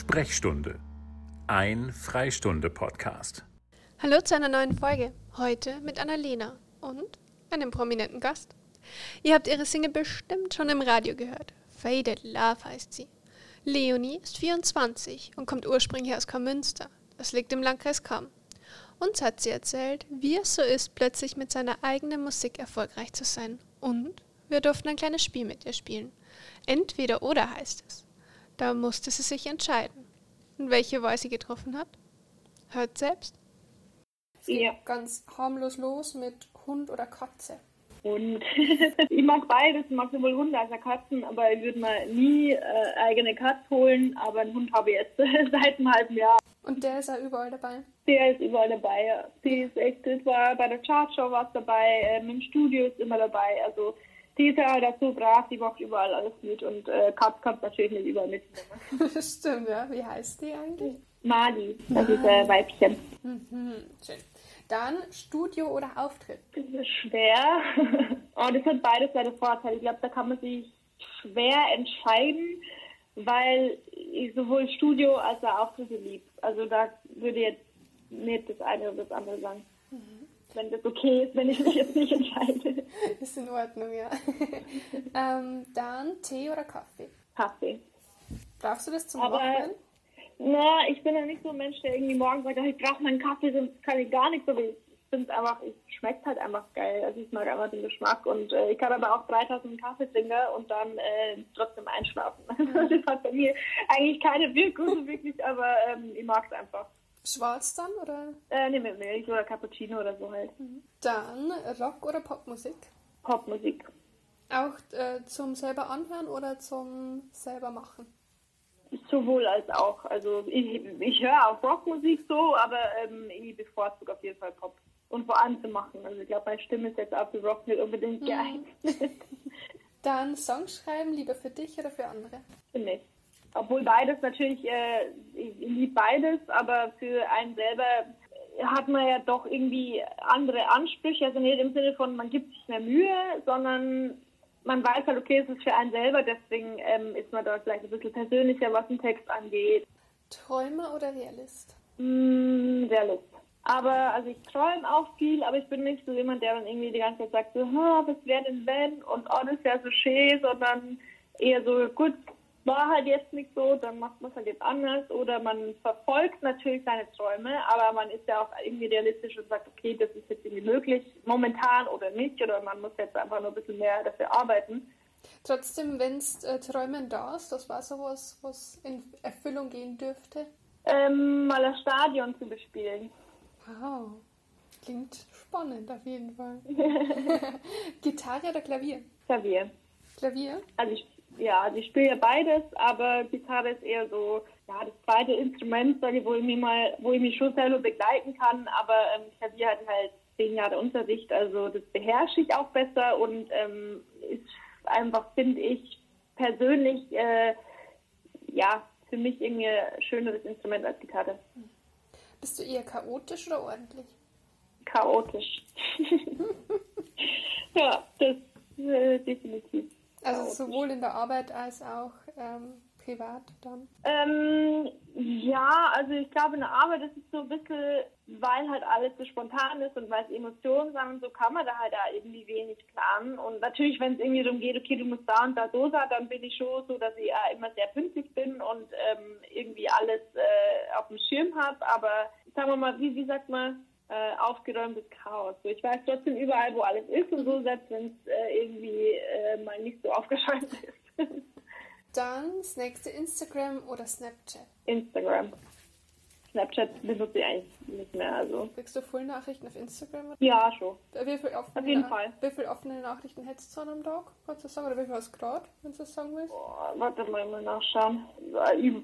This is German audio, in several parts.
Sprechstunde. Ein Freistunde-Podcast. Hallo zu einer neuen Folge. Heute mit Annalena und einem prominenten Gast. Ihr habt ihre Single bestimmt schon im Radio gehört. Faded Love heißt sie. Leonie ist 24 und kommt ursprünglich aus Kaumünster. Das liegt im Landkreis Kam. Uns hat sie erzählt, wie es so ist, plötzlich mit seiner eigenen Musik erfolgreich zu sein. Und wir durften ein kleines Spiel mit ihr spielen. Entweder oder heißt es. Da musste sie sich entscheiden. Und welche Wahl sie getroffen hat? Hört selbst. Geht Ja. ganz harmlos los mit Hund oder Katze. Und ich mag beides, ich mag sowohl Hunde als auch Katzen, aber ich würde mir nie äh, eigene Katze holen, aber einen Hund habe ich jetzt seit einem halben Jahr. Und der ist ja überall dabei. Der ist überall dabei. ja. Die ist echt, das war bei der Chartshow was dabei, ähm, im Studio ist immer dabei. Also die ist ja dazu brav, die macht überall alles mit und äh, Katz kommt natürlich nicht überall mit. Stimmt, ja. Wie heißt die eigentlich? Mali, das ist äh, Weibchen. Mhm, schön. Dann Studio oder Auftritt? Das ist schwer. Und es hat beides seine Vorteile. Ich glaube, da kann man sich schwer entscheiden, weil ich sowohl Studio als auch Auftritte lieb. Also da würde ich jetzt nicht das eine oder das andere sagen. Wenn das okay ist, wenn ich mich jetzt nicht entscheide. Ist in Ordnung, ja. ähm, dann Tee oder Kaffee? Kaffee. Brauchst du das zum Aber- Wochenende? Na, ich bin ja nicht so ein Mensch, der irgendwie morgens sagt, "Ach, ich brauche meinen Kaffee, sonst kann ich gar nichts. Aber ich finde es einfach, es schmeckt halt einfach geil. Also ich mag einfach den Geschmack. Und äh, ich kann aber auch 3000 Kaffee trinken und dann äh, trotzdem einschlafen. Also das hat bei mir eigentlich keine Wirkung wirklich, aber ähm, ich mag es einfach. Schwarz dann oder? Äh, nee, mit Milch oder Cappuccino oder so halt. Dann Rock oder Popmusik? Popmusik. Auch äh, zum selber anhören oder zum selber machen? Sowohl als auch. Also ich, ich höre auch Rockmusik so, aber ähm, ich bevorzuge auf jeden Fall Pop. Und vor allem zu machen. Also ich glaube, meine Stimme ist jetzt auch für Rock nicht unbedingt geeignet. Dann Songs schreiben, lieber für dich oder für andere? Finde ich. Obwohl beides natürlich, äh, liebe beides, aber für einen selber hat man ja doch irgendwie andere Ansprüche. Also nicht im Sinne von, man gibt sich mehr Mühe, sondern man weiß halt, okay, es ist für einen selber, deswegen ähm, ist man da vielleicht ein bisschen persönlicher, was den Text angeht. Träumer oder Realist? Mm, Realist. Aber, also ich träume auch viel, aber ich bin nicht so jemand, der dann irgendwie die ganze Zeit sagt, so, "Ha, was wäre denn wenn und oh, das wäre so schön, sondern eher so, gut, war halt jetzt nicht so, dann macht man es halt jetzt anders oder man verfolgt natürlich seine Träume, aber man ist ja auch irgendwie realistisch und sagt, okay, das ist jetzt irgendwie möglich, momentan oder nicht, oder man muss jetzt einfach nur ein bisschen mehr dafür arbeiten. Trotzdem, wenn es äh, Träumen da ist, das war sowas, was in Erfüllung gehen dürfte. Ähm, mal das Stadion zu bespielen. Wow. Klingt spannend auf jeden Fall. Gitarre oder Klavier? Klavier. Klavier? Also ich, ja, also ich spiele ja beides, aber Gitarre ist eher so, ja, das zweite Instrument, sage ich, wo ich mich mal, wo ich mich schon selber begleiten kann, aber ähm, Klavier hat halt zehn Jahre Unterricht, also das beherrsche ich auch besser und ähm, ist einfach, finde ich, persönlich, äh, ja, für mich irgendwie ein schöneres Instrument als Gitarre. Bist du eher chaotisch oder ordentlich? Chaotisch. ja, das äh, definitiv. Also sowohl in der Arbeit als auch ähm, privat dann. Ähm, ja, also ich glaube, in der Arbeit ist es so ein bisschen, weil halt alles so spontan ist und weil es Emotionen sind und so kann man da halt auch irgendwie wenig planen. Und natürlich, wenn es irgendwie darum geht, okay, du musst da und da so sein, dann bin ich schon so, dass ich auch immer sehr pünktlich bin und ähm, irgendwie alles äh, auf dem Schirm habe. Aber sagen wir mal, wie, wie sagt man, äh, aufgeräumtes Chaos. So, ich weiß trotzdem überall, wo alles ist und so, selbst wenn es äh, irgendwie äh, mal nicht so aufgeräumt ist. Dann das nächste Instagram oder Snapchat. Instagram. Snapchat benutze ich eigentlich nicht mehr. Also Kriegst du Full-Nachrichten auf Instagram? ja, schon. Äh, Wie viele offene, Auf jeden Fall. Wie viele offene Nachrichten hättest du am Tag? Kannst du sagen? Oder wie viel hast du gerade, wenn du das sagen willst? Boah, warte mal, mal nachschauen.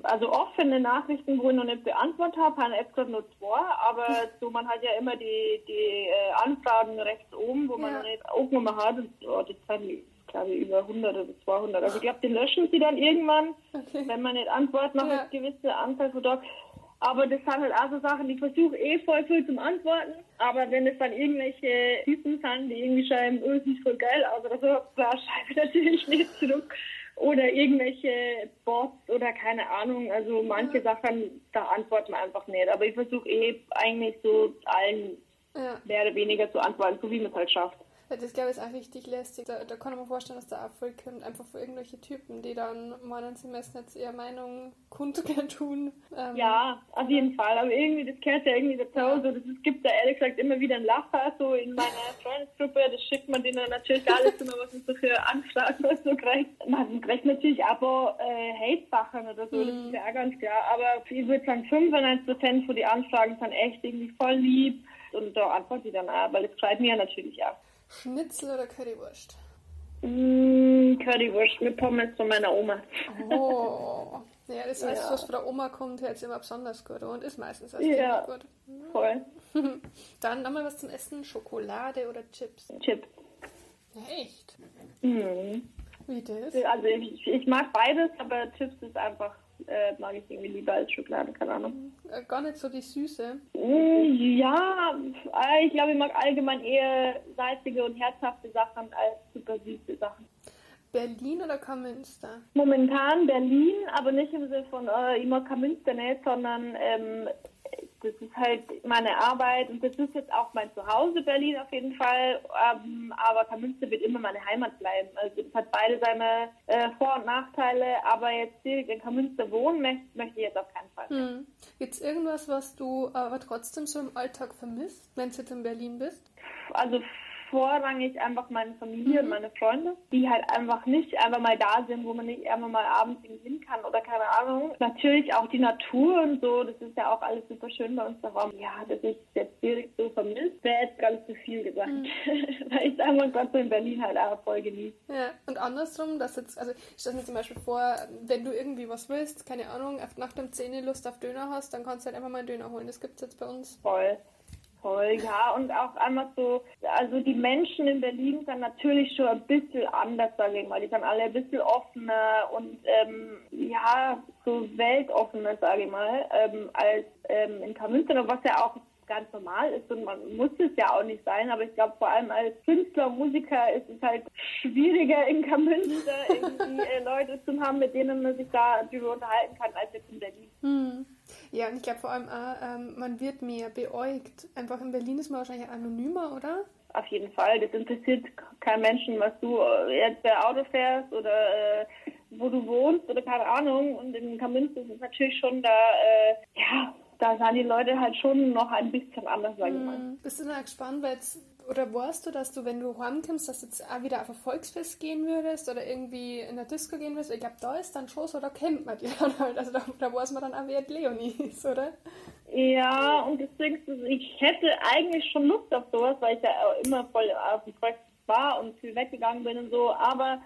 Also offene Nachrichten, wo ich noch nicht beantwortet habe, haben jetzt gerade nur zwei, aber so man hat ja immer die, die äh, Anfragen rechts oben, wo man Ja. noch nicht aufgenommen hat. Und, oh, das sind, glaube ich, über 100 oder 200. Also ich glaube, die löschen sie dann irgendwann, Okay. wenn man nicht antwortet nach Ja. einer gewissen Anzahl von Tagen. Aber das sind halt auch so Sachen, ich versuche eh voll viel zum Antworten. Aber wenn es dann irgendwelche Typen sind, die irgendwie schreiben, oh, ist voll geil aus oder so, da schreibe ich natürlich nicht zurück. oder irgendwelche Bots oder keine Ahnung. Also manche. Sachen, da antworten wir einfach nicht. Aber ich versuche eh eigentlich so allen ja. mehr oder weniger zu antworten, so wie man es halt schafft. Das glaube ich ist auch richtig lästig. Da, da kann man vorstellen, dass da auch voll kommt, einfach für irgendwelche Typen, die dann meinen, sie müssen jetzt ihre Meinung kundtun tun. Ähm, ja, auf jeden Fall. Aber irgendwie, das gehört ja irgendwie dazu. Ja. So, das, es gibt da ehrlich gesagt immer wieder ein Lacher so in meiner Freundesgruppe. Das schickt man denen natürlich alles immer, was man so für Anfragen oder so kriegt. Man kriegt natürlich aber äh, Hate-Sachen oder so, mhm. das ist ja auch ganz klar. Aber ich würde sagen, 95% von den Anfragen sind echt irgendwie voll lieb. Und da antworte ich dann auch, weil das freut mir natürlich auch. Schnitzel oder Currywurst? Mm, Currywurst mit Pommes von meiner Oma. Oh. Ja, das heißt, ja. was von der Oma kommt, jetzt immer besonders gut und ist meistens als ja, gut. Voll. Dann nochmal was zum Essen: Schokolade oder Chips? Chips. Echt? Mhm. Wie das? Also, ich, ich mag beides, aber Chips ist einfach äh, mag ich irgendwie lieber als Schokolade, keine Ahnung. Äh, gar nicht so die Süße? Mm, ja, äh, ich glaube, ich mag allgemein eher salzige und herzhafte Sachen als super süße Sachen. Berlin oder Kamünster? Momentan Berlin, aber nicht im Sinne von, äh, ich mag Kamünster nicht, sondern ähm, das ist halt meine Arbeit und das ist jetzt auch mein Zuhause Berlin auf jeden Fall. Ähm, aber Kamünster wird immer meine Heimat bleiben. Also es hat beide seine äh, Vor- und Nachteile, aber jetzt direkt in Kamünster wohnen möchte, möchte ich jetzt auf keinen Fall. Hm. Gibt es irgendwas, was du aber trotzdem so im Alltag vermisst, wenn du jetzt in Berlin bist? Also vorrangig einfach meine Familie mhm. und meine Freunde, die halt einfach nicht einfach mal da sind, wo man nicht einfach mal abends hin kann oder keine Ahnung. Natürlich auch die Natur und so, das ist ja auch alles super schön bei uns daheim. Ja, dass ich jetzt direkt so vermisst, wäre jetzt ganz zu viel gesagt. Mhm. Weil ich einfach Gott so in Berlin halt auch voll genieße. Ja, und andersrum, dass jetzt, also ich stelle mir zum Beispiel vor, wenn du irgendwie was willst, keine Ahnung, nach dem Zähne Lust auf Döner hast, dann kannst du halt einfach mal einen Döner holen. Das gibt es jetzt bei uns. Voll voll, ja. Und auch einmal so, also die Menschen in Berlin sind natürlich schon ein bisschen anders, sage ich mal. Die sind alle ein bisschen offener und ähm, ja, so weltoffener, sage ich mal, ähm, als ähm, in Kamünster, was ja auch ganz normal ist und man muss es ja auch nicht sein, aber ich glaube vor allem als Künstler, Musiker ist es halt schwieriger in Kamünster irgendwie äh, Leute zu haben, mit denen man sich da drüber unterhalten kann, als jetzt in Berlin. Hm. Ja, und ich glaube vor allem auch, ähm, man wird mehr beäugt. Einfach in Berlin ist man wahrscheinlich anonymer, oder? Auf jeden Fall. Das interessiert keinen Menschen, was du äh, jetzt per Auto fährst oder äh, wo du wohnst oder keine Ahnung. Und in Kamünster ist es natürlich schon da, äh, ja, da sahen die Leute halt schon noch ein bisschen anders, sag ich mal. Hm. Bist du da gespannt, weil jetzt oder weißt du, dass du, wenn du heimkommst, dass du jetzt auch wieder auf ein Volksfest gehen würdest oder irgendwie in der Disco gehen würdest? Ich glaube, da ist dann schon so, da kennt man die dann halt. Also da, da weiß man dann auch, wer Leonie ist, oder? Ja, und deswegen, ich hätte eigentlich schon Lust auf sowas, weil ich ja immer voll auf dem Volksfest war und viel weggegangen bin und so, aber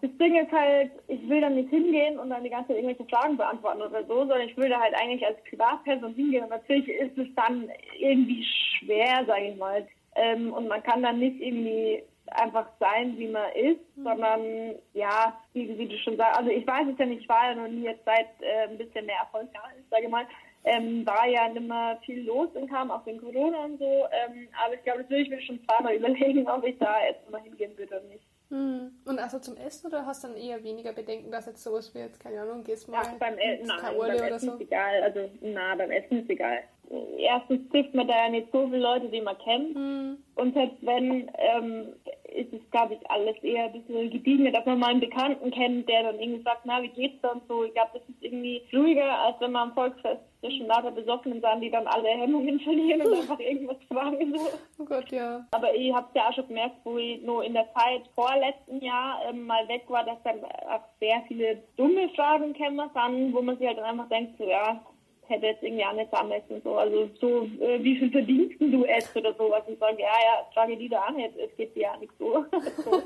das Ding ist halt, ich will dann nicht hingehen und dann die ganze Zeit irgendwelche Fragen beantworten oder so, sondern ich will da halt eigentlich als Privatperson hingehen und natürlich ist es dann irgendwie schwer, sage ich mal, ähm, und man kann dann nicht irgendwie einfach sein, wie man ist, mhm. sondern ja, wie, wie, du schon sagst, also ich weiß es ja nicht, ich war ja noch nie jetzt seit äh, ein bisschen mehr Erfolg da ist, sage ich mal, ähm, war ja nicht mehr viel los und kam auch wegen Corona und so, ähm, aber ich glaube, das würde ich mir schon zweimal überlegen, ob ich da jetzt mal hingehen würde oder nicht. Hm. Und also zum Essen oder hast du dann eher weniger Bedenken, dass jetzt sowas wie jetzt, keine Ahnung, gehst mal ja, beim, e nein, beim Essen so? ist egal, also na, beim Essen ist egal erstens trifft man da ja nicht so viele Leute, die man kennt. Mhm. Und selbst wenn, ähm, ist es, glaube ich, alles eher ein bisschen gediegener, dass man mal einen Bekannten kennt, der dann irgendwie sagt, na, wie geht's da und so. Ich glaube, das ist irgendwie ruhiger, als wenn man am Volksfest zwischen lauter Besoffenen sind, die dann alle Hemmungen verlieren und einfach irgendwas fragen. So. Oh Gott, ja. Aber ich habe es ja auch schon gemerkt, wo ich nur in der Zeit vor letzten Jahr ähm, mal weg war, dass dann auch sehr viele dumme Fragen kämen, wo man sich halt dann einfach denkt, so, ja, hätte jetzt irgendwie auch nicht vermessen. So. Also so, äh, wie viel verdienst du es oder sowas und sagen, ja, ja, frage die da an, jetzt, es geht dir ja nicht so. so.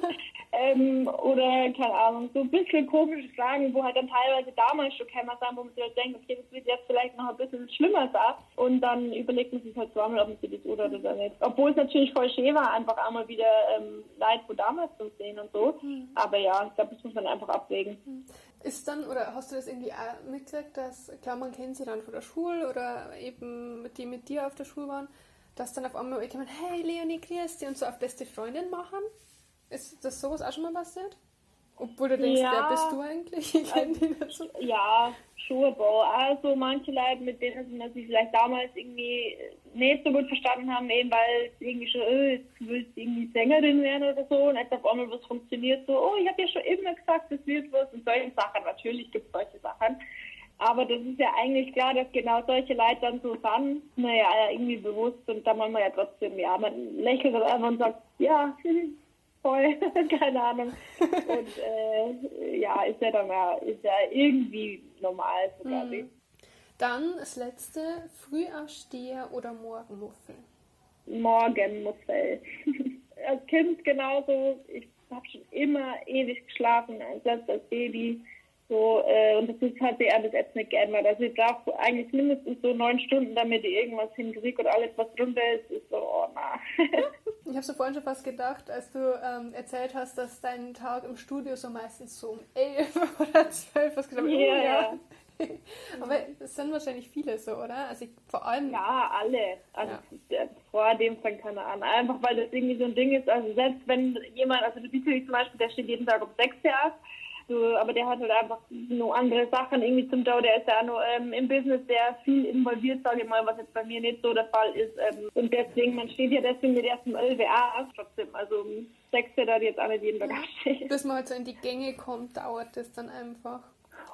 Ähm, oder, keine Ahnung, so ein bisschen komische Fragen, wo halt dann teilweise damals schon Kämmer sind, wo man sich halt denkt, okay, das wird jetzt vielleicht noch ein bisschen schlimmer sein. Und dann überlegt man sich halt zweimal, ob man sich das oder oder nicht. Obwohl es natürlich voll schön war, einfach einmal wieder ähm, Leid von damals zu sehen und so. Mhm. Aber ja, ich glaube, das muss man einfach abwägen. Ist dann, oder hast du das irgendwie auch mitgekriegt, dass, klar, man kennt sie dann von der Schule oder eben die mit dir auf der Schule waren, dass dann auf einmal meine, hey Leonie, grüß dich und so auf beste Freundin machen? Ist das sowas auch schon mal passiert? Obwohl du denkst, ja, wer bist du eigentlich? Ich also, die so. Ja, Schuhebau. Also manche Leute, mit denen sie sich vielleicht damals irgendwie nicht so gut verstanden haben, eben weil es irgendwie schon, oh, jetzt willst du irgendwie Sängerin werden oder so und jetzt auf einmal was funktioniert, so, oh, ich habe ja schon immer gesagt, es wird was und solche Sachen. Natürlich gibt es solche Sachen. Aber das ist ja eigentlich klar, dass genau solche Leute dann so sind, naja, irgendwie bewusst und dann man ja trotzdem, ja, man lächelt dann einfach und sagt, ja, voll, keine Ahnung. Und äh, ja, ist ja dann ja, ist ja irgendwie normal, so glaube ich. Mhm. Dann das letzte, Frühaufsteher oder Morgenmuffel? Morgenmuffel. als Kind genauso, ich habe schon immer ewig geschlafen, selbst als Baby. So, äh, und das ist halt eher bis jetzt nicht geändert. Also ich brauche eigentlich mindestens so neun Stunden, damit ich irgendwas hinkriege und alles, was drunter ist, ist so, oh na. ich habe so vorhin schon fast gedacht, als du ähm, erzählt hast, dass dein Tag im Studio so meistens so um elf oder zwölf was gedacht, yeah, oh, ja. Aber es sind wahrscheinlich viele so, oder? Also ich, vor allem. Ja, alle. Also ja. vor dem fängt keiner an. Einfach weil das irgendwie so ein Ding ist. Also selbst wenn jemand, also du Dietrich zum Beispiel, der steht jeden Tag um sechs Uhr so, aber der hat halt einfach nur andere Sachen irgendwie zum Tau. Der ist ja auch nur ähm, im Business sehr viel involviert, sage ich mal, was jetzt bei mir nicht so der Fall ist. Ähm, und deswegen, man steht ja deswegen mit erst um LWA trotzdem. Also um 6 da jetzt auch nicht jeden Tag aufsteht. Bis man halt so in die Gänge kommt, dauert das dann einfach.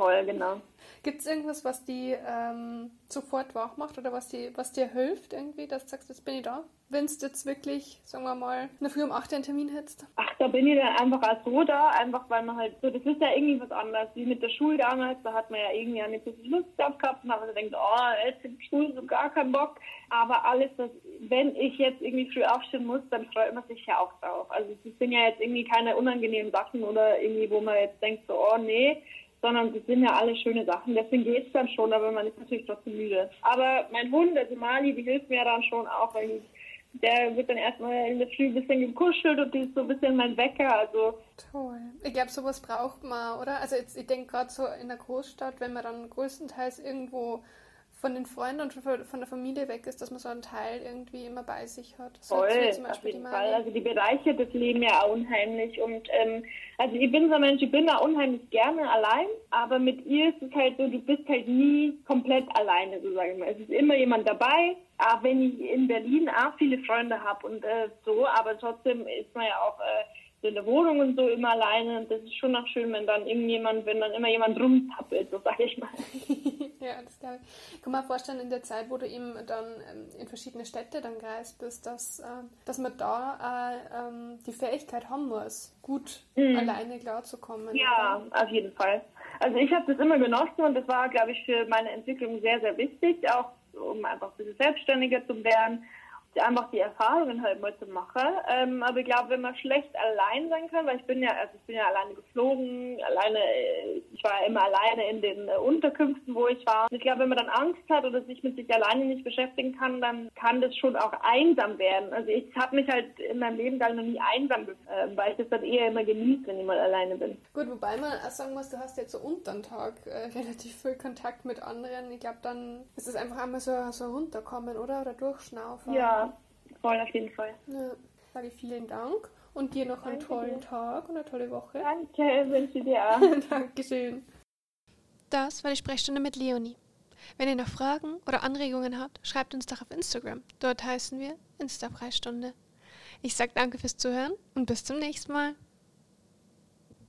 Voll, genau. Gibt es irgendwas, was die ähm, sofort wach macht oder was, die, was dir hilft irgendwie, dass du sagst, jetzt bin ich da? Wenn du jetzt wirklich, sagen wir mal, in der Früh um 8 einen Termin hättest? Ach, da bin ich dann einfach auch so da, einfach weil man halt so, das ist ja irgendwie was anderes, wie mit der Schule damals, da hat man ja irgendwie auch nicht so viel Lust drauf gehabt und hat man denkt, oh, jetzt in der Schule so gar keinen Bock. Aber alles, das, wenn ich jetzt irgendwie früh aufstehen muss, dann freut man sich ja auch drauf. Also es sind ja jetzt irgendwie keine unangenehmen Sachen oder irgendwie, wo man jetzt denkt so, oh nee, sondern es sind ja alle schöne Sachen. Deswegen geht es dann schon, aber man ist natürlich trotzdem müde. Aber mein Hund, also Mali, die hilft mir dann schon auch, weil ich, der wird dann erstmal in der Früh ein bisschen gekuschelt und die ist so ein bisschen mein Wecker. Also Toll. Ich glaube, sowas braucht man, oder? Also jetzt, ich denke gerade so in der Großstadt, wenn man dann größtenteils irgendwo von den Freunden und von der Familie weg ist, dass man so einen Teil irgendwie immer bei sich hat. So Voll, auf jeden Fall. Also die bereichert das Leben ja auch unheimlich. Und ähm, also ich bin so ein Mensch, ich bin da unheimlich gerne allein, aber mit ihr ist es halt so, du bist halt nie komplett alleine, so sage ich mal. Es ist immer jemand dabei, auch wenn ich in Berlin auch viele Freunde habe und äh, so, aber trotzdem ist man ja auch äh, in der Wohnung und so immer alleine. Und das ist schon noch schön, wenn dann irgendjemand, wenn dann immer jemand rumzappelt, so sage ich mal. ja, das glaube ich. Ich kann mir vorstellen, in der Zeit, wo du eben dann ähm, in verschiedene Städte dann gereist bist, dass, äh, dass man da äh, ähm, die Fähigkeit haben muss, gut mhm. alleine klarzukommen. Ja, auf jeden Fall. Also ich habe das immer genossen und das war, glaube ich, für meine Entwicklung sehr, sehr wichtig, auch um einfach ein bisschen selbstständiger zu werden einfach die Erfahrungen halt mal zu machen. Ähm, aber ich glaube, wenn man schlecht allein sein kann, weil ich bin ja, also ich bin ja alleine geflogen, alleine, äh, ich war immer alleine in den äh, Unterkünften, wo ich war. Und ich glaube, wenn man dann Angst hat oder sich mit sich alleine nicht beschäftigen kann, dann kann das schon auch einsam werden. Also ich habe mich halt in meinem Leben gar noch nie einsam gefühlt, äh, weil ich das dann eher immer genieße, wenn ich mal alleine bin. Gut, wobei man auch sagen muss, du hast jetzt so unter den Tag äh, relativ viel Kontakt mit anderen. Ich glaube, dann ist es einfach einmal so, so runterkommen, oder? Oder durchschnaufen. Ja, voll auf jeden Fall. Ja, sage vielen Dank und dir noch einen Danke tollen dir. Tag und eine tolle Woche. Danke, wünsche dir auch. Dankeschön. Das war die Sprechstunde mit Leonie. Wenn ihr noch Fragen oder Anregungen habt, schreibt uns doch auf Instagram. Dort heißen wir Insta-Freistunde. Ich sage danke fürs Zuhören und bis zum nächsten Mal.